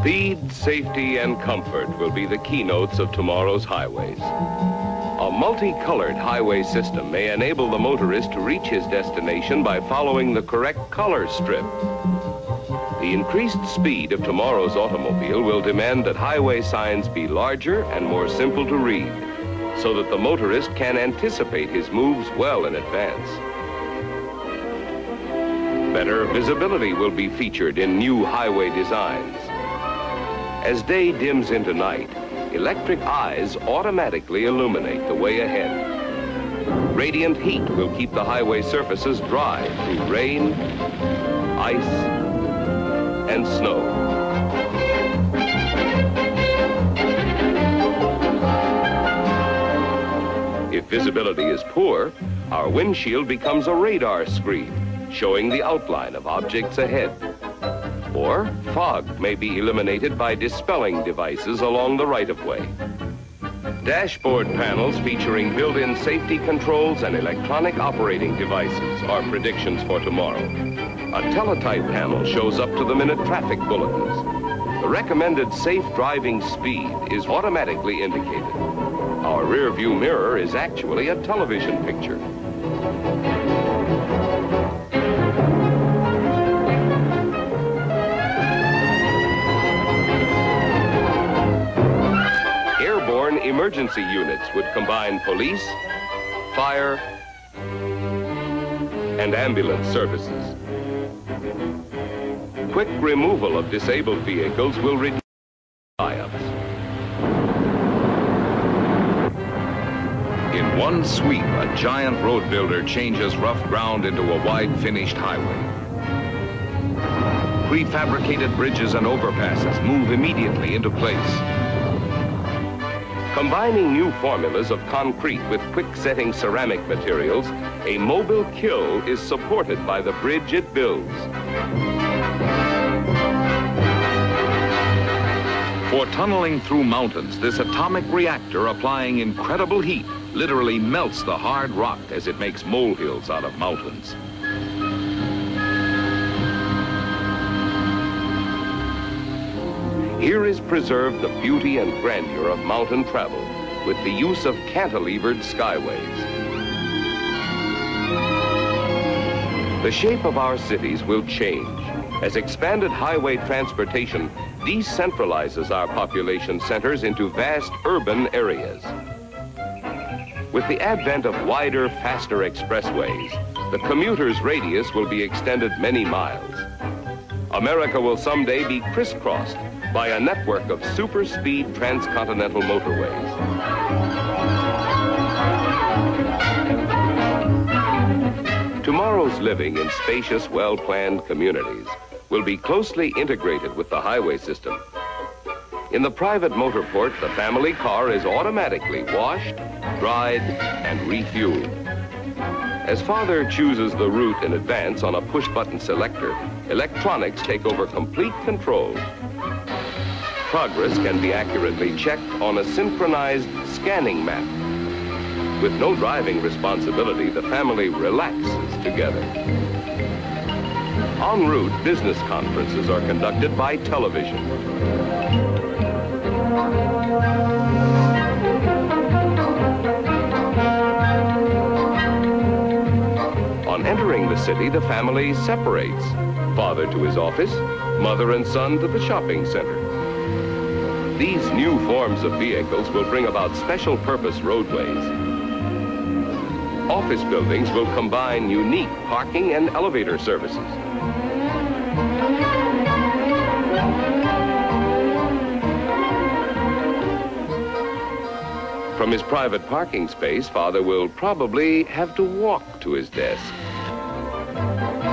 Speed, safety, and comfort will be the keynotes of tomorrow's highways. A multicolored highway system may enable the motorist to reach his destination by following the correct color strip. The increased speed of tomorrow's automobile will demand that highway signs be larger and more simple to read, so that the motorist can anticipate his moves well in advance. Better visibility will be featured in new highway designs. As day dims into night, electric eyes automatically illuminate the way ahead. Radiant heat will keep the highway surfaces dry through rain, ice, and snow. If visibility is poor, our windshield becomes a radar screen showing the outline of objects ahead. Or fog may be eliminated by dispelling devices along the right-of-way. Dashboard panels featuring built-in safety controls and electronic operating devices are predictions for tomorrow. A teletype panel shows up to the minute traffic bulletins. The recommended safe driving speed is automatically indicated. Our rear view mirror is actually a television picture. Emergency units would combine police, fire, and ambulance services. Quick removal of disabled vehicles will reduce tie-ups. In one sweep, a giant road builder changes rough ground into a wide finished highway. Prefabricated bridges and overpasses move immediately into place. Combining new formulas of concrete with quick-setting ceramic materials, a mobile kiln is supported by the bridge it builds. For tunneling through mountains, this atomic reactor applying incredible heat literally melts the hard rock as it makes molehills out of mountains. Here is preserved the beauty and grandeur of mountain travel with the use of cantilevered skyways. The shape of our cities will change as expanded highway transportation decentralizes our population centers into vast urban areas. With the advent of wider, faster expressways, the commuter's radius will be extended many miles. America will someday be crisscrossed by a network of super-speed transcontinental motorways. Tomorrow's living in spacious, well-planned communities will be closely integrated with the highway system. In the private motor port, the family car is automatically washed, dried, and refueled. As father chooses the route in advance on a push-button selector, electronics take over complete control Progress can be accurately checked on a synchronized scanning map. With no driving responsibility, the family relaxes together. En route, business conferences are conducted by television. City, the family separates. Father to his office, mother and son to the shopping center. These new forms of vehicles will bring about special purpose roadways. Office buildings will combine unique parking and elevator services. From his private parking space, Father will probably have to walk to his desk.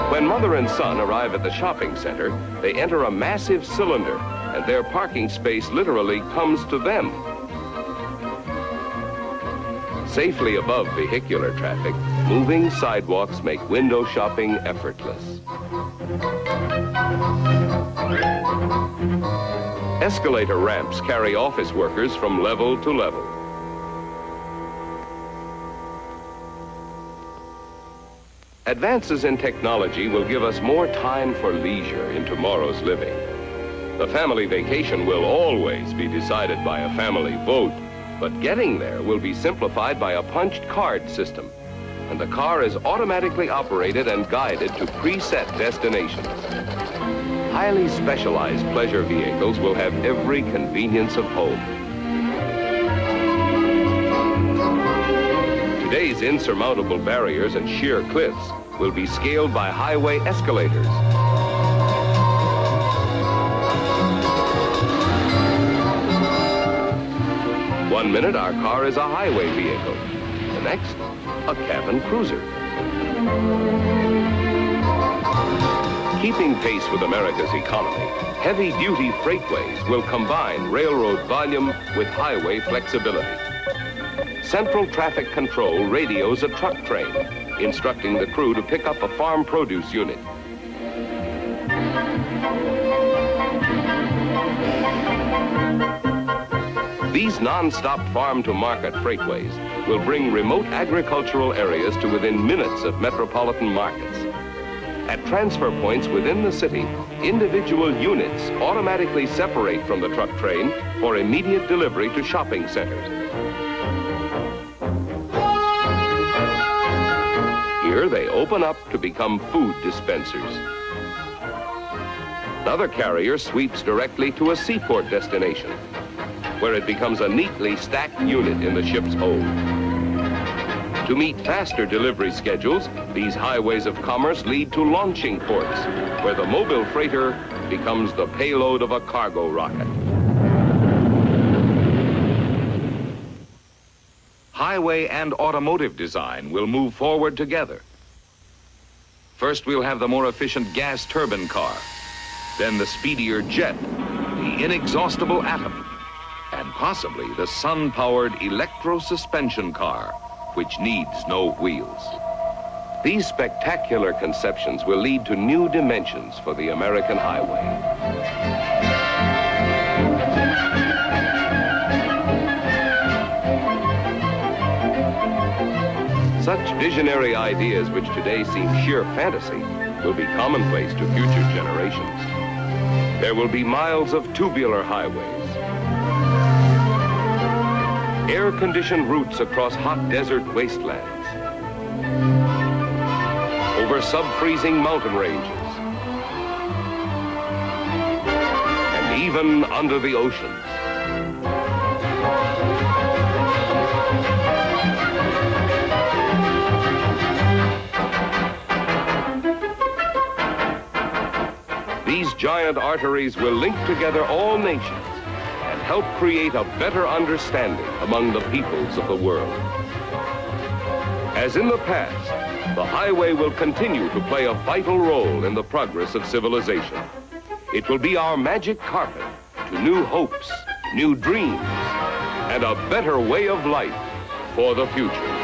When mother and son arrive at the shopping center, they enter a massive cylinder and their parking space literally comes to them. Safely above vehicular traffic, moving sidewalks make window shopping effortless. Escalator ramps carry office workers from level to level. Advances in technology will give us more time for leisure in tomorrow's living. The family vacation will always be decided by a family vote, but getting there will be simplified by a punched card system. And the car is automatically operated and guided to preset destinations. Highly specialized pleasure vehicles will have every convenience of home. Today's insurmountable barriers and sheer cliffs will be scaled by highway escalators. One minute, our car is a highway vehicle. The next, a cabin cruiser. Keeping pace with America's economy, heavy-duty freightways will combine railroad volume with highway flexibility. Central Traffic Control radios a truck train, instructing the crew to pick up a farm produce unit. These non-stop farm-to-market freightways will bring remote agricultural areas to within minutes of metropolitan markets. At transfer points within the city, individual units automatically separate from the truck train for immediate delivery to shopping centers. Here they open up to become food dispensers. Another carrier sweeps directly to a seaport destination, where it becomes a neatly stacked unit in the ship's hold. To meet faster delivery schedules, these highways of commerce lead to launching ports, where the mobile freighter becomes the payload of a cargo rocket. Highway and automotive design will move forward together. First, we'll have the more efficient gas turbine car, then the speedier jet, the inexhaustible atom, and possibly the sun-powered electro-suspension car, which needs no wheels. These spectacular conceptions will lead to new dimensions for the American highway. Such visionary ideas which today seem sheer fantasy will be commonplace to future generations. There will be miles of tubular highways, air-conditioned routes across hot desert wastelands, over sub-freezing mountain ranges, and even under the oceans. These giant arteries will link together all nations and help create a better understanding among the peoples of the world. As in the past, the highway will continue to play a vital role in the progress of civilization. It will be our magic carpet to new hopes, new dreams, and a better way of life for the future.